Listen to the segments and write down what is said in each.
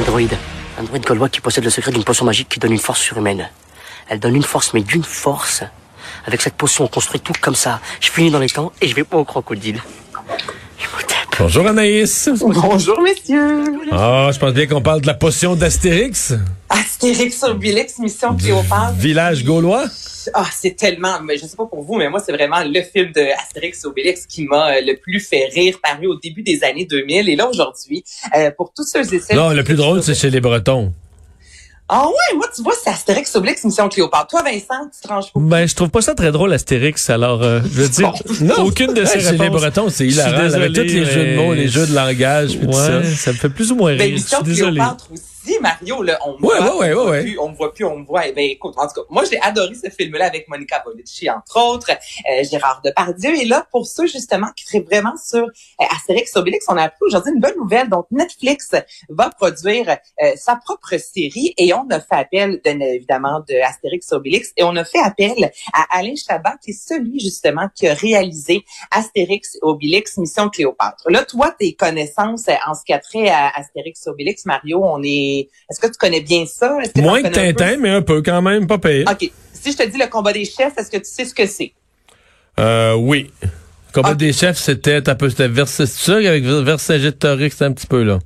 Android. Android gaulois qui possède le secret d'une potion magique qui donne une force surhumaine. Elle donne une force, mais d'une force. Avec cette potion, on construit tout comme ça. Je finis dans les temps et je vais pas au crocodile. Bonjour Anaïs. Bonjour messieurs. Ah, je pense bien qu'on parle de la potion d'Astérix. Astérix Obélix, mission Cléopâtre. Village gaulois? Ah, c'est tellement, mais je sais pas pour vous, mais moi c'est vraiment le film de Astérix Obélix qui m'a euh, le plus fait rire, paru au début des années 2000 et là aujourd'hui, euh, pour tous ceux et celles. Non, le plus drôle c'est chez les Bretons. Ah ouais, moi tu vois c'est Astérix Obélix mission Cléopâtre. Toi Vincent, tu tranches pas. Ben je trouve pas ça très drôle Astérix. Alors euh, je veux dire, Non. aucune de ces Chez les réponses. Bretons, c'est Je suis hilarant. là, Avec tous désolé, les jeux de mots, les jeux de langage, puis tout ça. Me fait plus ou moins Ben, rire. Je mission désolé. Cléopâtre aussi, Mario, là, on me Ouais, voit, ouais, ouais, on voit plus, on me voit plus, on me voit. Eh ben, écoute, en tout cas, moi, j'ai adoré ce film-là avec Monica Bellucci, entre autres, euh, Gérard Depardieu. Et là, pour ceux, justement, qui seraient vraiment sur euh, Astérix Obélix, on a appris aujourd'hui une bonne nouvelle. Donc, Netflix va produire euh, sa propre série et on a fait appel, bien évidemment, de Astérix Obélix et on a fait appel à Alain Chabat, qui est celui, justement, qui a réalisé Astérix Obélix, Mission Cléopâtre. Là, toi, tes connaissances euh, en ce qui a trait à Astérix Obélix, Mario, on est... Est-ce que tu connais bien ça? Que Moins que? Tintin, mais un peu quand même, pas payé. OK. Si je te dis le combat des chefs, est-ce que tu sais ce que c'est? Euh, oui. Combat Ok. des chefs, c'était un peu, c'était Versailles, c'est qu'avec Vercingétorix, c'était un petit peu, là.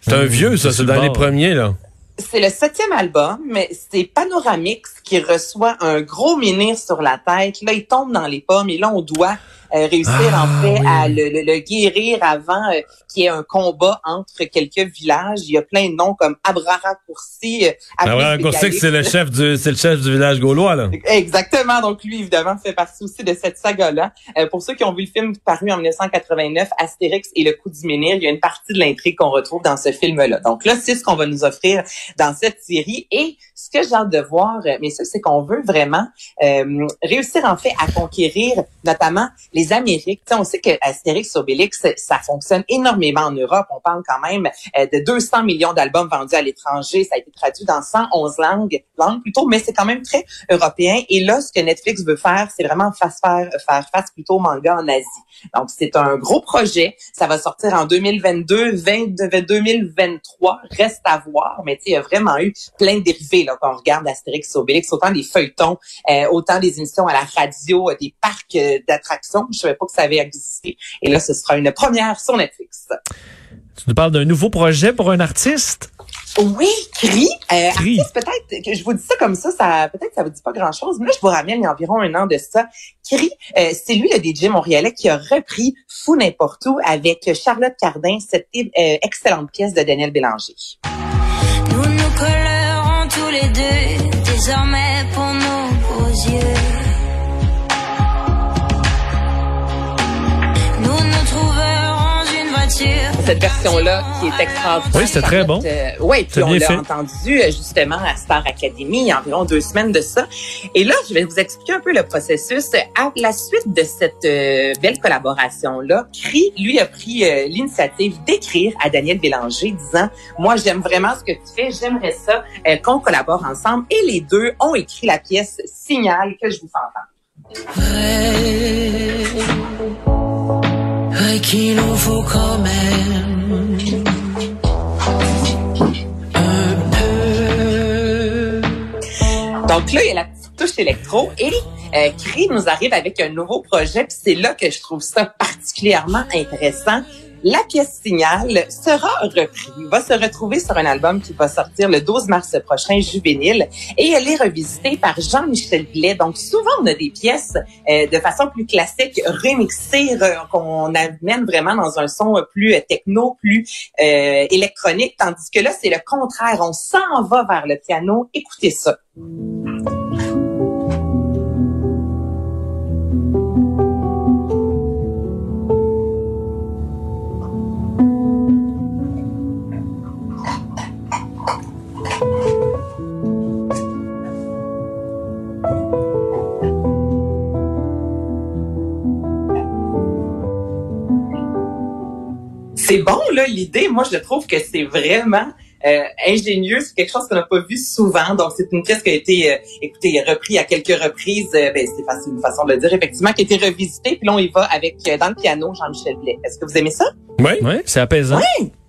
C'est un Mmh, vieux, ça, c'est c'est dans le les premiers, là. C'est le septième album, mais c'est Panoramix qui reçoit un gros menhir sur la tête. Là, il tombe dans les pommes et là, on doit euh, réussir Ah, en fait oui. à le, le- le guérir avant euh, qu'il y ait un combat entre quelques villages. Il y a plein de noms comme Abrara Coursi. euh, Ah que c'est le chef du, c'est le chef du village gaulois, là. Exactement. Donc lui, évidemment, fait partie aussi de cette saga-là. Euh, pour ceux qui ont vu le film paru en 1989, Astérix et le coup du menhir, il y a une partie de l'intrigue qu'on retrouve dans ce film-là. Donc là, c'est ce qu'on va nous offrir dans cette série. Et ce que j'ai hâte de voir, euh, mais ça, c'est qu'on veut vraiment euh, réussir en fait à conquérir notamment les Amériques. On sait que Astérix Obélix, ça fonctionne énormément en Europe. On parle quand même euh, de 200 millions d'albums vendus à l'étranger. Ça a été traduit dans 111 langues, langues plutôt, mais c'est quand même très européen. Et là, ce que Netflix veut faire, c'est vraiment face faire, faire face plutôt au manga en Asie. Donc, c'est un gros projet. Ça va sortir en 2022, 20, 2023. Reste à voir. Mais il y a vraiment eu plein de dérivés là, quand on regarde Astérix Obélix. Autant des feuilletons, euh, autant des émissions à la radio, euh, des parcs euh, d'attractions. Je savais pas que ça avait existé. Et là, ce sera une première sur Netflix. Tu nous parles d'un nouveau projet pour un artiste? Oui, Cri. Euh, Cri. peut-être que je vous dis ça comme ça, ça peut-être ça vous dit pas grand-chose, mais là, je vous ramène il y a environ un an de ça. Cri, euh, c'est lui le DJ montréalais qui a repris Fou n'importe où avec Charlotte Cardin, cette euh, excellente pièce de Daniel Bélanger. Cette version-là qui est extraordinaire. Oui, c'était très bon. Euh, oui, puis C'est on l'a entendu euh, justement à Star Academy il y a environ deux semaines de ça. Et là, je vais vous expliquer un peu le processus. À la suite de cette euh, belle collaboration-là, Cri, lui, a pris euh, l'initiative d'écrire à Daniel Bélanger disant, moi, j'aime vraiment ce que tu fais, j'aimerais ça euh, qu'on collabore ensemble. Et les deux ont écrit la pièce Signal que je vous fais entendre. Vrai, Donc là, il y a la petite touche électro et euh, Cree nous arrive avec un nouveau projet. Puis c'est là que je trouve ça particulièrement intéressant. La pièce Signal sera reprise, va se retrouver sur un album qui va sortir le 12 mars prochain, Juvénile, et elle est revisitée par Jean-Michel Blais. Donc souvent, on a des pièces euh, de façon plus classique, remixées, re- qu'on amène vraiment dans un son plus euh, techno, plus euh, électronique, tandis que là, c'est le contraire. On s'en va vers le piano. Écoutez ça. C'est bon, là, l'idée. Moi, je trouve que c'est vraiment euh, ingénieux. C'est quelque chose qu'on n'a pas vu souvent. Donc, c'est une pièce qui a été, euh, écoutez, repris à quelques reprises. Euh, ben, c'est facile, une façon de le dire, effectivement, qui a été revisitée. Puis là, on y va avec, euh, dans le piano, Jean-Michel Blais. Est-ce que vous aimez ça? Oui. Oui, c'est apaisant.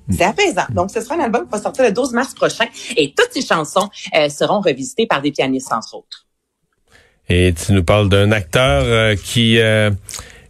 C'est apaisant. Donc, ce sera un album qui va sortir le 12 mars prochain. Et toutes ces chansons euh, seront revisitées par des pianistes, entre autres. Et tu nous parles d'un acteur euh, qui euh,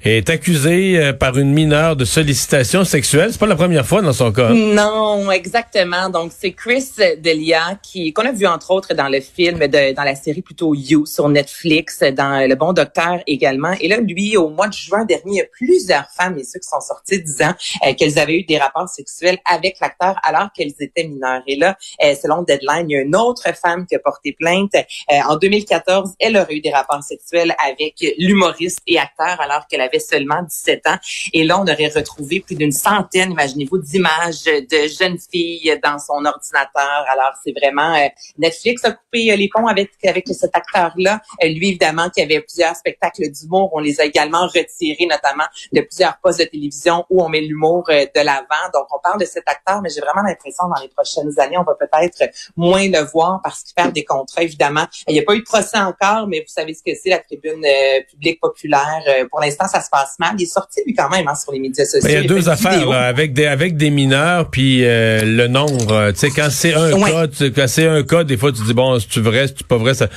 est accusé euh, par une mineure de sollicitation sexuelle. C'est pas la première fois dans son cas. Non, exactement. Donc, c'est Chris Delia qui qu'on a vu entre autres dans le film, de, dans la série plutôt You sur Netflix, dans Le Bon Docteur également. Et là, lui, au mois de juin dernier, plusieurs femmes et ceux qui sont sortis disant euh, qu'elles avaient eu des rapports sexuels avec l'acteur alors qu'elles étaient mineures. Et là, euh, selon Deadline, il y a une autre femme qui a porté plainte. En 2014, elle aurait eu des rapports sexuels avec l'humoriste et acteur alors qu'elle avait seulement 17 ans. Et là, on aurait retrouvé plus d'une centaine, imaginez-vous, d'images de jeunes filles dans son ordinateur. Alors, c'est vraiment euh, Netflix a coupé euh, les ponts avec avec cet acteur-là. Euh, lui, évidemment, qui avait plusieurs spectacles d'humour, on les a également retirés, notamment de plusieurs postes de télévision où on met l'humour euh, de l'avant. Donc, on parle de cet acteur, mais j'ai vraiment l'impression dans les prochaines années, on va peut-être moins le voir parce qu'il perd des contrats, évidemment. Il n'y a pas eu de procès encore, mais vous savez ce que c'est la tribune euh, publique populaire. Pour l'instant, ça se passe mal. Il est sorti lui quand même hein, sur les médias sociaux. Mais il y a deux affaires là, avec des avec des mineurs puis euh, le nombre. euh, Tu sais quand c'est un Ouais. cas, tu- quand c'est un cas, des fois tu dis bon, c'est tu vrai, c'est pas vrai ça.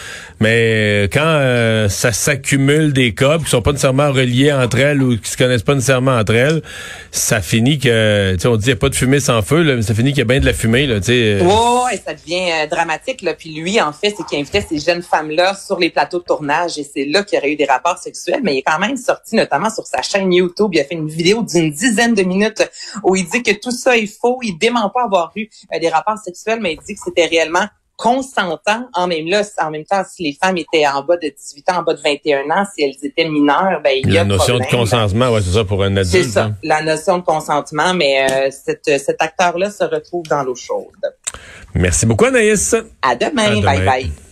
Mais euh, quand euh, ça s'accumule des cas qui sont pas nécessairement reliés entre elles ou qui se connaissent pas nécessairement entre elles, ça finit que tu sais on dit y a pas de fumée sans feu là, mais ça finit qu'il y a bien de la fumée là, tu sais. ouais, ça devient euh, dramatique. Là. Puis lui, en fait, c'est qu'il invitait ces jeunes femmes-là sur les plateaux de tournage et c'est là qu'il y aurait eu des rapports sexuels. Mais il est quand même sorti, notamment sur sa chaîne YouTube, il a fait une vidéo d'une dizaine de minutes où il dit que tout ça est faux. Il dément pas avoir eu euh, des rapports sexuels, mais il dit que c'était réellement consentant. En même, là, en même temps, si les femmes étaient en bas de 18 ans, en bas de 21 ans, si elles étaient mineures, ben il y a La notion de consentement, ouais, c'est ça pour un C'est adulte. ça, hein. la notion de consentement, mais euh, cet, cet acteur-là se retrouve dans l'eau chaude. Merci beaucoup Anaïs. À demain, À demain. bye bye.